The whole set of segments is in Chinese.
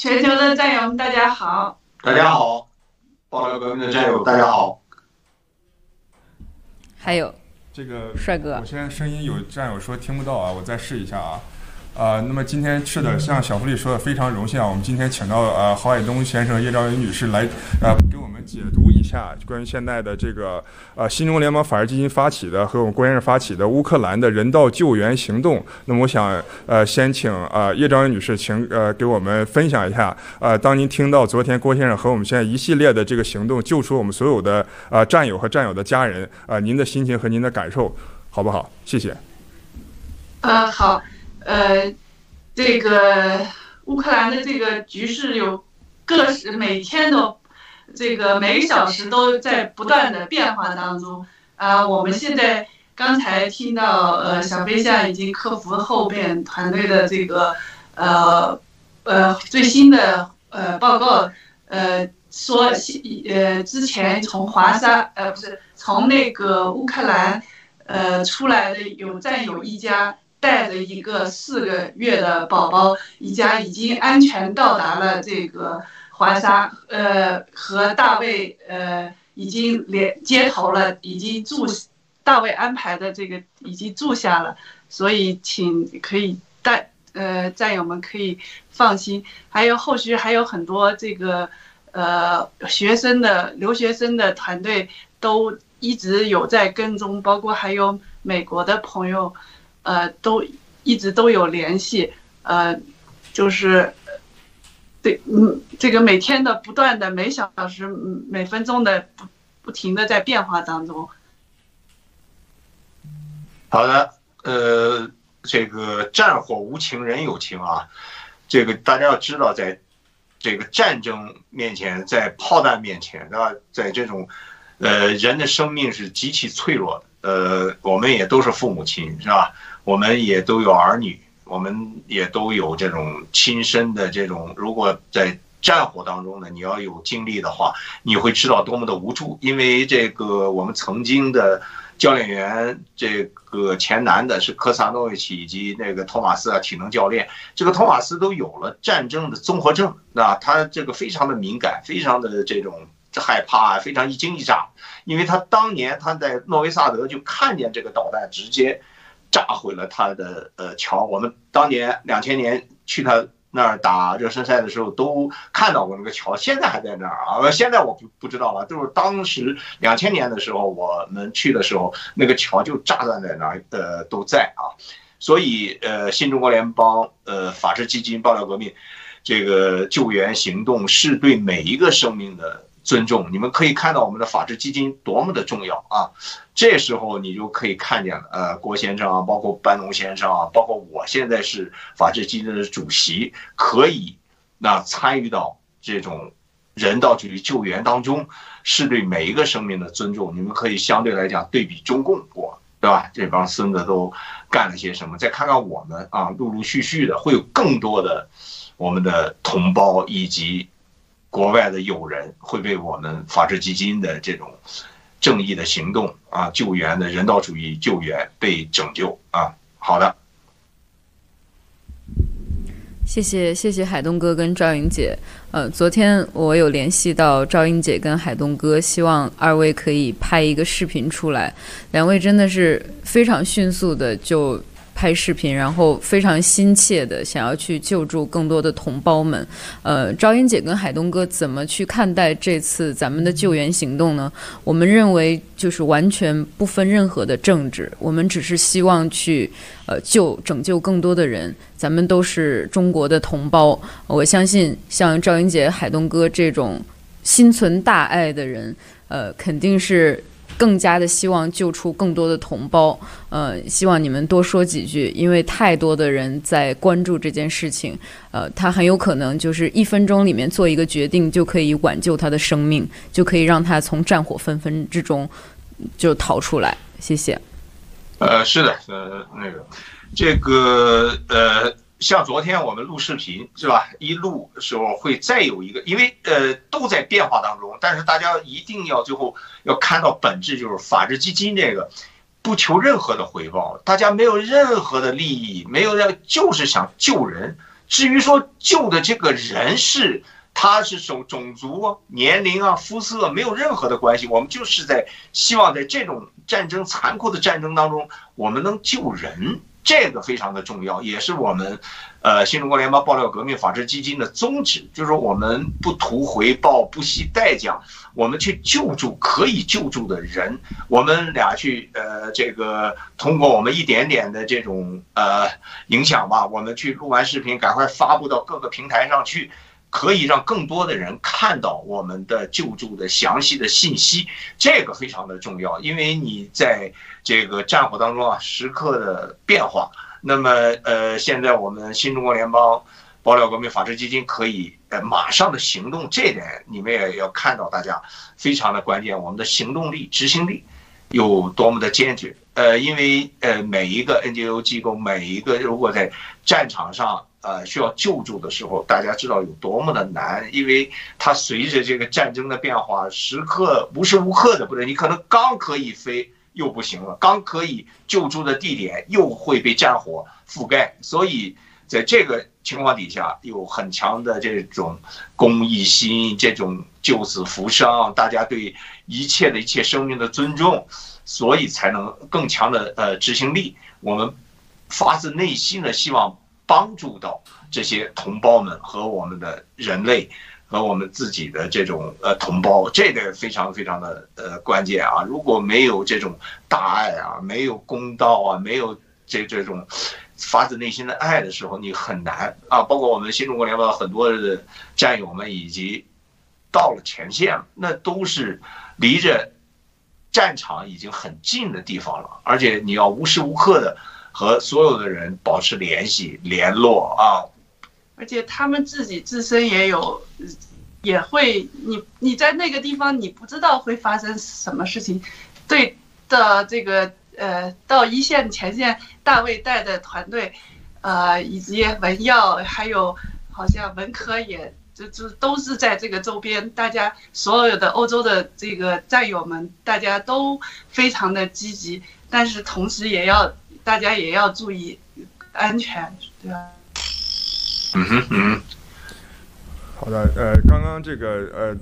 全球的战友们，大家好！大家好，爆料革命的战友，大家好。还有这个帅哥，我现在声音有战友说听不到啊，我再试一下啊。啊、呃，那么今天是的，像小狐狸说的，非常荣幸啊，我们今天请到呃郝海东先生、叶兆云女士来呃给我们解读一下关于现在的这个呃新中国联邦法治基金发起的和我们郭先生发起的乌克兰的人道救援行动。那么我想呃先请呃叶兆云女士请呃给我们分享一下呃当您听到昨天郭先生和我们现在一系列的这个行动救出我们所有的呃战友和战友的家人呃您的心情和您的感受好不好？谢谢。呃好。呃，这个乌克兰的这个局势有各式，每天都这个每小时都在不断的变化当中。啊，我们现在刚才听到，呃，小飞象已经克服后边团队的这个呃呃最新的呃报告，呃说呃之前从华沙呃不是从那个乌克兰呃出来的有战友一家。带着一个四个月的宝宝，一家已经安全到达了这个华沙，呃，和大卫呃已经连接头了，已经住，大卫安排的这个已经住下了，所以请可以带呃战友们可以放心，还有后续还有很多这个呃学生的留学生的团队都一直有在跟踪，包括还有美国的朋友。呃，都一直都有联系，呃，就是，对，嗯，这个每天的不断的每小时、每分钟的不不停的在变化当中。好的，呃，这个战火无情人有情啊，这个大家要知道，在这个战争面前，在炮弹面前，啊，在这种，呃，人的生命是极其脆弱的。呃，我们也都是父母亲，是吧？我们也都有儿女，我们也都有这种亲身的这种。如果在战火当中呢，你要有经历的话，你会知道多么的无助。因为这个我们曾经的教练员，这个前男的是科萨诺维奇以及那个托马斯啊，体能教练，这个托马斯都有了战争的综合症，那他这个非常的敏感，非常的这种。害怕，非常一惊一乍，因为他当年他在诺维萨德就看见这个导弹直接炸毁了他的呃桥。我们当年两千年去他那儿打热身赛的时候都看到过那个桥，现在还在那儿啊。现在我不不知道了，就是当时两千年的时候我们去的时候，那个桥就炸断在那儿，呃都在啊。所以呃，新中国联邦呃法治基金爆料革命这个救援行动是对每一个生命的。尊重，你们可以看到我们的法治基金多么的重要啊！这时候你就可以看见了，呃，郭先生啊，包括班农先生啊，包括我现在是法治基金的主席，可以那参与到这种人道主义救援当中，是对每一个生命的尊重。你们可以相对来讲对比中共国，对吧？这帮孙子都干了些什么？再看看我们啊，陆陆续续的会有更多的我们的同胞以及。国外的友人会被我们法治基金的这种正义的行动啊，救援的人道主义救援被拯救啊！好的，谢谢谢谢海东哥跟赵英姐。呃，昨天我有联系到赵英姐跟海东哥，希望二位可以拍一个视频出来。两位真的是非常迅速的就。拍视频，然后非常心切的想要去救助更多的同胞们。呃，赵英姐跟海东哥怎么去看待这次咱们的救援行动呢？我们认为就是完全不分任何的政治，我们只是希望去呃救拯救更多的人。咱们都是中国的同胞，我相信像赵英姐、海东哥这种心存大爱的人，呃，肯定是。更加的希望救出更多的同胞，呃，希望你们多说几句，因为太多的人在关注这件事情，呃，他很有可能就是一分钟里面做一个决定，就可以挽救他的生命，就可以让他从战火纷纷之中就逃出来。谢谢。呃，是的，呃，那个，这个，呃。像昨天我们录视频是吧？一录的时候会再有一个，因为呃都在变化当中，但是大家一定要最后要看到本质，就是法治基金这个不求任何的回报，大家没有任何的利益，没有要就是想救人，至于说救的这个人是他是种种族啊、年龄啊、肤色没有任何的关系，我们就是在希望在这种战争残酷的战争当中，我们能救人。这个非常的重要，也是我们，呃，新中国联邦爆料革命法治基金的宗旨，就是说我们不图回报，不惜代价，我们去救助可以救助的人。我们俩去，呃，这个通过我们一点点的这种呃影响吧，我们去录完视频，赶快发布到各个平台上去。可以让更多的人看到我们的救助的详细的信息，这个非常的重要，因为你在这个战火当中啊，时刻的变化。那么，呃，现在我们新中国联邦爆料革命法治基金可以呃马上的行动，这点你们也要看到，大家非常的关键，我们的行动力、执行力有多么的坚决。呃，因为呃每一个 NGO 机构，每一个如果在战场上。呃，需要救助的时候，大家知道有多么的难，因为它随着这个战争的变化，时刻无时无刻的不对，你可能刚可以飞又不行了，刚可以救助的地点又会被战火覆盖，所以在这个情况底下，有很强的这种公益心，这种救死扶伤，大家对一切的一切生命的尊重，所以才能更强的呃执行力。我们发自内心的希望。帮助到这些同胞们和我们的人类和我们自己的这种呃同胞，这个非常非常的呃关键啊！如果没有这种大爱啊，没有公道啊，没有这这种发自内心的爱的时候，你很难啊！包括我们新中国联邦很多的战友们以及到了前线，那都是离着战场已经很近的地方了，而且你要无时无刻的。和所有的人保持联系、联络啊，而且他们自己自身也有，也会你你在那个地方，你不知道会发生什么事情。对的，这个呃，到一线前线，大卫带的团队，呃，以及文耀，还有好像文科也就就都是在这个周边，大家所有的欧洲的这个战友们，大家都非常的积极，但是同时也要。大家也要注意安全，对吧？嗯哼嗯。好的，呃，刚刚这个呃。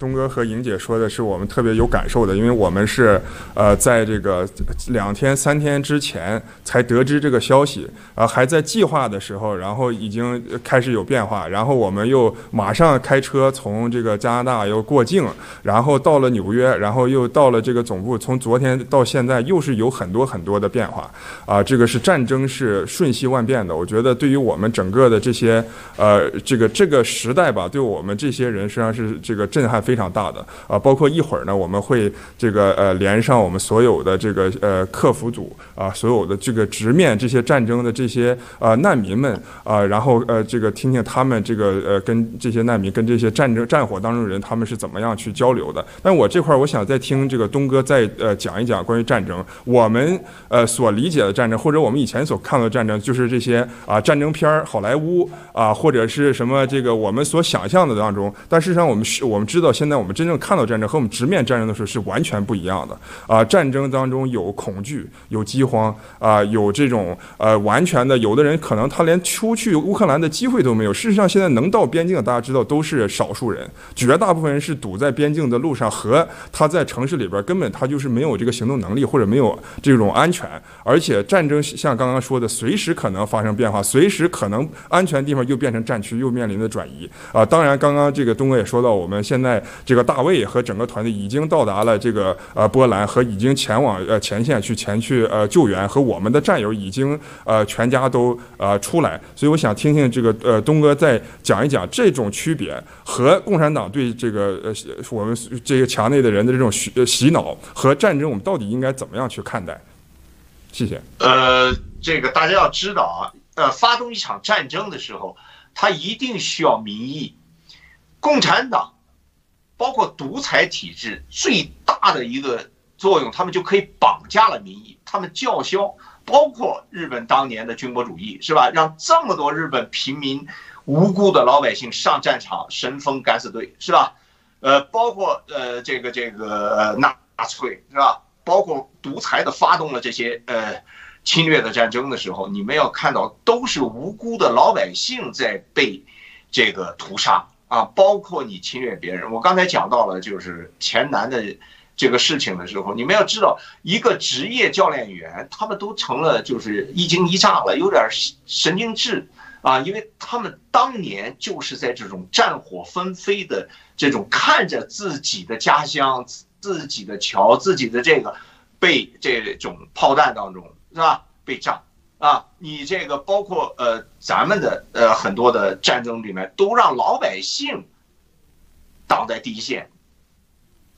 东哥和莹姐说的是我们特别有感受的，因为我们是呃在这个两天三天之前才得知这个消息，呃、还在计划的时候，然后已经开始有变化，然后我们又马上开车从这个加拿大又过境，然后到了纽约，然后又到了这个总部，从昨天到现在又是有很多很多的变化，啊、这个是战争是瞬息万变的，我觉得对于我们整个的这些呃这个这个时代吧，对我们这些人实际上是这个震撼。非常大的啊，包括一会儿呢，我们会这个呃连上我们所有的这个呃客服组啊，所有的这个直面这些战争的这些呃难民们啊，然后呃这个听听他们这个呃跟这些难民跟这些战争战火当中人他们是怎么样去交流的。但我这块儿我想再听这个东哥再呃讲一讲关于战争，我们呃所理解的战争或者我们以前所看到的战争，就是这些啊战争片儿好莱坞啊或者是什么这个我们所想象的当中，但事实上我们是我们知道。现在我们真正看到战争和我们直面战争的时候是完全不一样的啊！战争当中有恐惧，有饥荒啊，有这种呃完全的，有的人可能他连出去乌克兰的机会都没有。事实上，现在能到边境的大家知道都是少数人，绝大部分人是堵在边境的路上，和他在城市里边根本他就是没有这个行动能力或者没有这种安全。而且战争像刚刚说的，随时可能发生变化，随时可能安全地方又变成战区，又面临着转移啊！当然，刚刚这个东哥也说到，我们现在。这个大卫和整个团队已经到达了这个呃波兰和已经前往呃前线去前去呃救援，和我们的战友已经呃全家都呃出来，所以我想听听这个呃东哥再讲一讲这种区别和共产党对这个呃我们这个墙内的人的这种洗洗脑和战争，我们到底应该怎么样去看待？谢谢。呃，这个大家要知道啊，呃，发动一场战争的时候，他一定需要民意，共产党。包括独裁体制最大的一个作用，他们就可以绑架了民意，他们叫嚣。包括日本当年的军国主义，是吧？让这么多日本平民无辜的老百姓上战场，神风敢死队，是吧？呃，包括呃这个这个纳粹，是吧？包括独裁的发动了这些呃侵略的战争的时候，你们要看到都是无辜的老百姓在被这个屠杀啊，包括你侵略别人。我刚才讲到了就是前南的这个事情的时候，你们要知道，一个职业教练员他们都成了就是一惊一乍了，有点神经质啊，因为他们当年就是在这种战火纷飞的这种看着自己的家乡、自己的桥、自己的这个被这种炮弹当中。是吧？被炸啊！你这个包括呃，咱们的呃很多的战争里面，都让老百姓挡在第一线。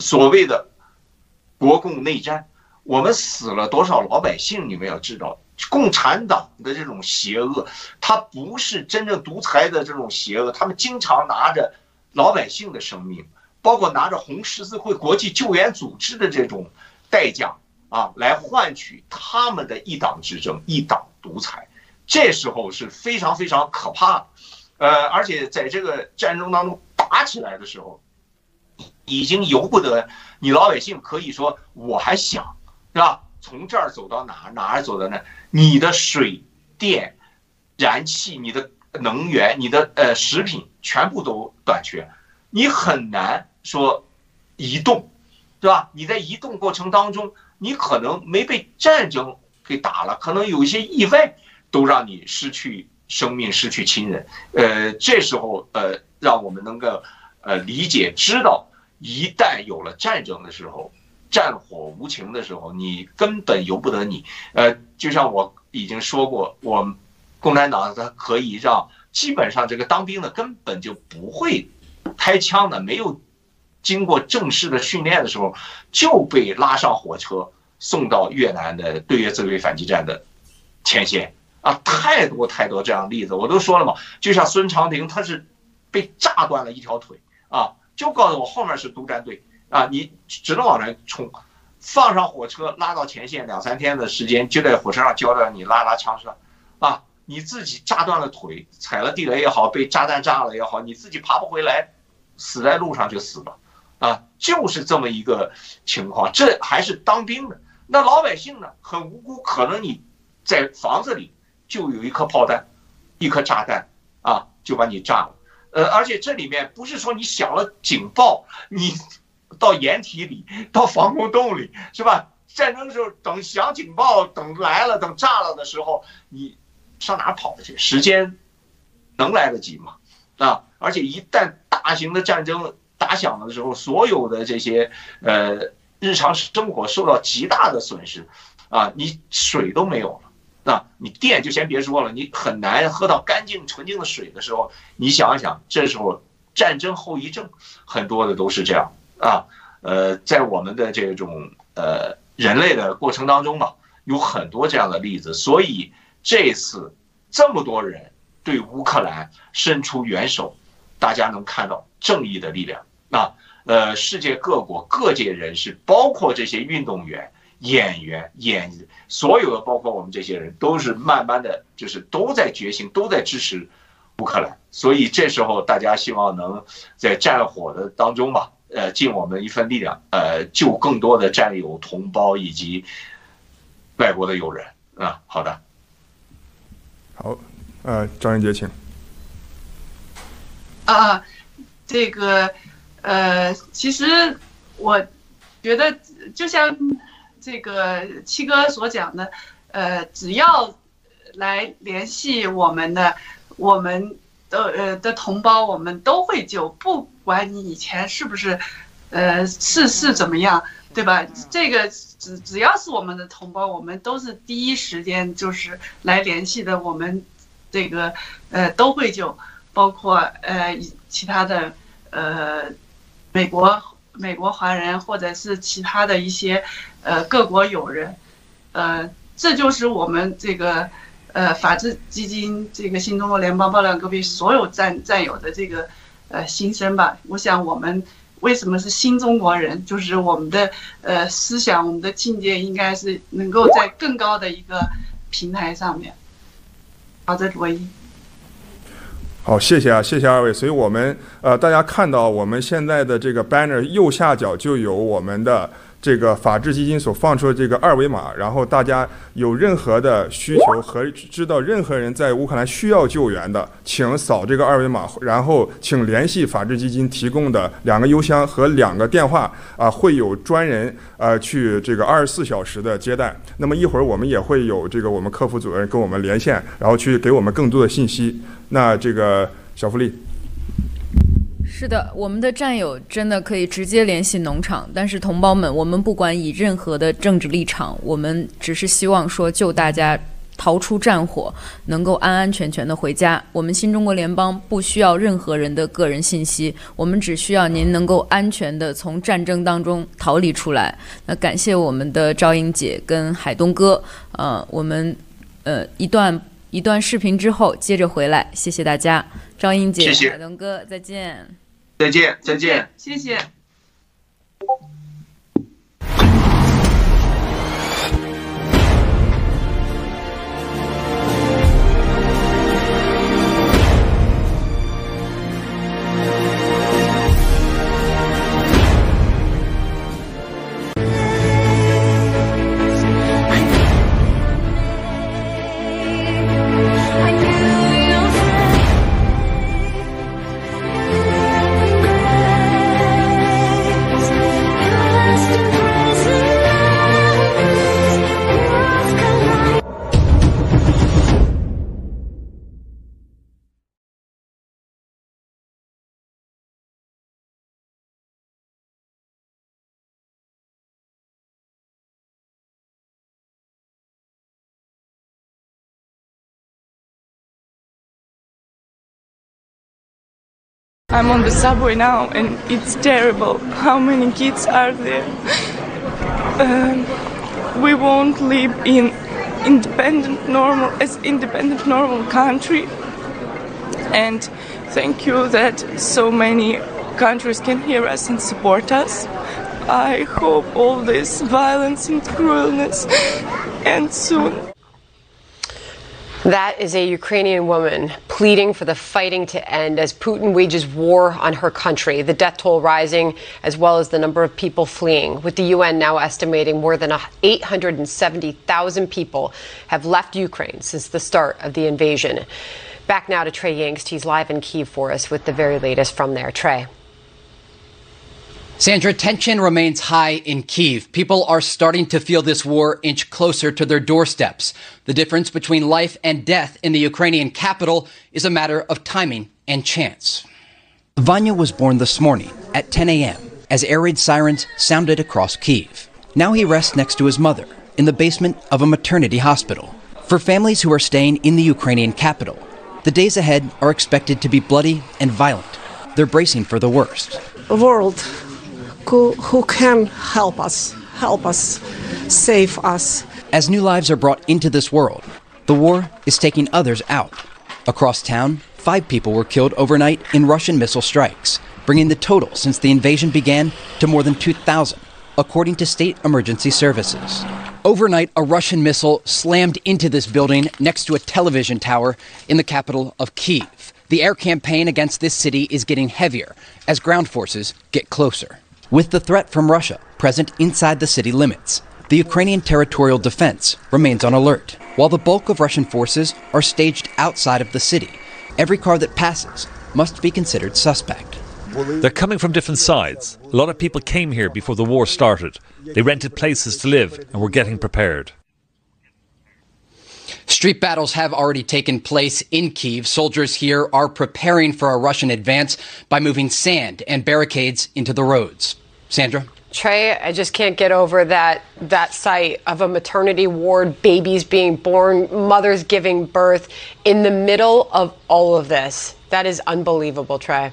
所谓的国共内战，我们死了多少老百姓？你们要知道，共产党的这种邪恶，他不是真正独裁的这种邪恶，他们经常拿着老百姓的生命，包括拿着红十字会、国际救援组织的这种代价。啊，来换取他们的一党执政、一党独裁，这时候是非常非常可怕的。呃，而且在这个战争当中打起来的时候，已经由不得你老百姓可以说我还想，是吧？从这儿走到哪儿，哪儿走到哪，你的水电、燃气、你的能源、你的呃食品全部都短缺，你很难说移动，对吧？你在移动过程当中。你可能没被战争给打了，可能有一些意外，都让你失去生命、失去亲人。呃，这时候呃，让我们能够呃理解、知道，一旦有了战争的时候，战火无情的时候，你根本由不得你。呃，就像我已经说过，我共产党它可以让基本上这个当兵的根本就不会开枪的，没有。经过正式的训练的时候，就被拉上火车送到越南的对越自卫反击战的前线啊！太多太多这样的例子，我都说了嘛，就像孙长廷，他是被炸断了一条腿啊，就告诉我后面是督战队啊，你只能往前冲，放上火车拉到前线，两三天的时间就在火车上教导你拉拉枪声啊，你自己炸断了腿，踩了地雷也好，被炸弹炸了也好，你自己爬不回来，死在路上就死了。啊，就是这么一个情况，这还是当兵的。那老百姓呢，很无辜，可能你在房子里就有一颗炮弹，一颗炸弹啊，就把你炸了。呃，而且这里面不是说你响了警报，你到掩体里，到防空洞里，是吧？战争的时候，等响警报，等来了，等炸了的时候，你上哪跑去？时间能来得及吗？啊，而且一旦大型的战争。打响的时候，所有的这些呃日常生活受到极大的损失，啊，你水都没有了，啊，你电就先别说了，你很难喝到干净纯净的水的时候，你想一想，这时候战争后遗症很多的都是这样啊，呃，在我们的这种呃人类的过程当中嘛，有很多这样的例子，所以这次这么多人对乌克兰伸出援手，大家能看到正义的力量。啊，呃，世界各国各界人士，包括这些运动员、演员、演所有的，包括我们这些人，都是慢慢的就是都在觉醒，都在支持乌克兰。所以这时候，大家希望能在战火的当中吧，呃，尽我们一份力量，呃，救更多的战友、同胞以及外国的友人。啊，好的，好，呃，张英杰，请。啊，这个。呃，其实我觉得就像这个七哥所讲的，呃，只要来联系我们的，我们的呃的同胞，我们都会救，不管你以前是不是，呃，是是怎么样，对吧？这个只只要是我们的同胞，我们都是第一时间就是来联系的，我们这个呃都会救，包括呃其他的呃。美国、美国华人，或者是其他的一些，呃，各国友人，呃，这就是我们这个，呃，法治基金这个新中国联邦爆料革命所有战战友的这个，呃，心声吧。我想我们为什么是新中国人，就是我们的，呃，思想，我们的境界应该是能够在更高的一个平台上面。好的，罗伊。好，谢谢啊，谢谢二位。所以，我们呃，大家看到我们现在的这个 banner 右下角就有我们的这个法治基金所放出的这个二维码，然后大家有任何的需求和知道任何人在乌克兰需要救援的，请扫这个二维码，然后请联系法治基金提供的两个邮箱和两个电话啊，会有专人呃去这个二十四小时的接待。那么一会儿我们也会有这个我们客服主任跟我们连线，然后去给我们更多的信息。那这个小福利。是的，我们的战友真的可以直接联系农场。但是同胞们，我们不管以任何的政治立场，我们只是希望说救大家逃出战火，能够安安全全的回家。我们新中国联邦不需要任何人的个人信息，我们只需要您能够安全的从战争当中逃离出来。那感谢我们的赵英姐跟海东哥，呃，我们呃一段一段视频之后接着回来，谢谢大家，赵英姐，谢谢海东哥，再见。再见，再见，谢谢。I'm on the subway now and it's terrible. How many kids are there? Um, we won't live in independent normal as independent normal country. And thank you that so many countries can hear us and support us. I hope all this violence and cruelness ends soon. That is a Ukrainian woman pleading for the fighting to end as Putin wages war on her country, the death toll rising, as well as the number of people fleeing, with the UN now estimating more than 870,000 people have left Ukraine since the start of the invasion. Back now to Trey Yingst. He's live in Kiev for us with the very latest from there. Trey. Sandra, tension remains high in Kiev. People are starting to feel this war inch closer to their doorsteps. The difference between life and death in the Ukrainian capital is a matter of timing and chance. Vanya was born this morning at 10 a.m. as air raid sirens sounded across Kiev. Now he rests next to his mother in the basement of a maternity hospital. For families who are staying in the Ukrainian capital, the days ahead are expected to be bloody and violent. They're bracing for the worst. World who, who can help us, help us, save us. As new lives are brought into this world, the war is taking others out. Across town, five people were killed overnight in Russian missile strikes, bringing the total since the invasion began to more than 2,000, according to state emergency services. Overnight, a Russian missile slammed into this building next to a television tower in the capital of Kiev. The air campaign against this city is getting heavier as ground forces get closer. With the threat from Russia present inside the city limits, the Ukrainian territorial defense remains on alert. While the bulk of Russian forces are staged outside of the city, every car that passes must be considered suspect. They're coming from different sides. A lot of people came here before the war started. They rented places to live and were getting prepared. Street battles have already taken place in Kiev. Soldiers here are preparing for a Russian advance by moving sand and barricades into the roads. Sandra? Trey, I just can't get over that that sight of a maternity ward, babies being born, mothers giving birth in the middle of all of this. That is unbelievable, Trey.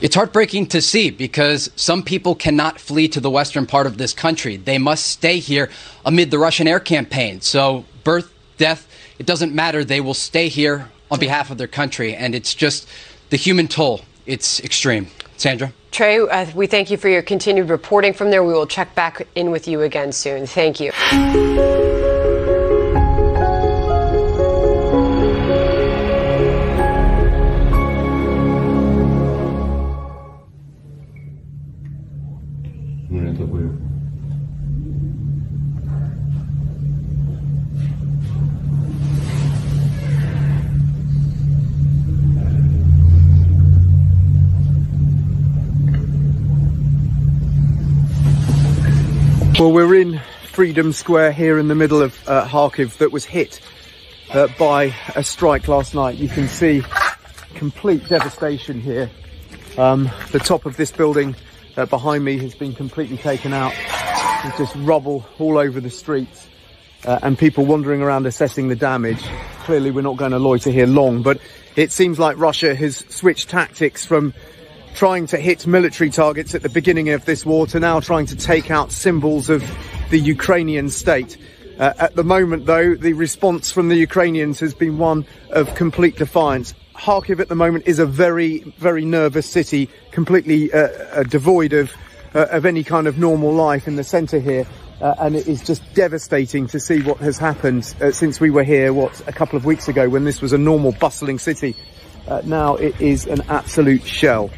It's heartbreaking to see because some people cannot flee to the western part of this country. They must stay here amid the Russian air campaign. So, birth, death, it doesn't matter. They will stay here on behalf of their country. And it's just the human toll. It's extreme. Sandra? Trey, uh, we thank you for your continued reporting from there. We will check back in with you again soon. Thank you. Freedom Square here in the middle of uh, Kharkiv that was hit uh, by a strike last night. You can see complete devastation here. Um, the top of this building uh, behind me has been completely taken out. There's just rubble all over the streets uh, and people wandering around assessing the damage. Clearly we're not going to loiter here long, but it seems like Russia has switched tactics from trying to hit military targets at the beginning of this war to now trying to take out symbols of the Ukrainian state. Uh, at the moment, though, the response from the Ukrainians has been one of complete defiance. Kharkiv at the moment is a very, very nervous city, completely uh, uh, devoid of, uh, of any kind of normal life in the centre here. Uh, and it is just devastating to see what has happened uh, since we were here, what, a couple of weeks ago when this was a normal, bustling city. now it is an absolute shell.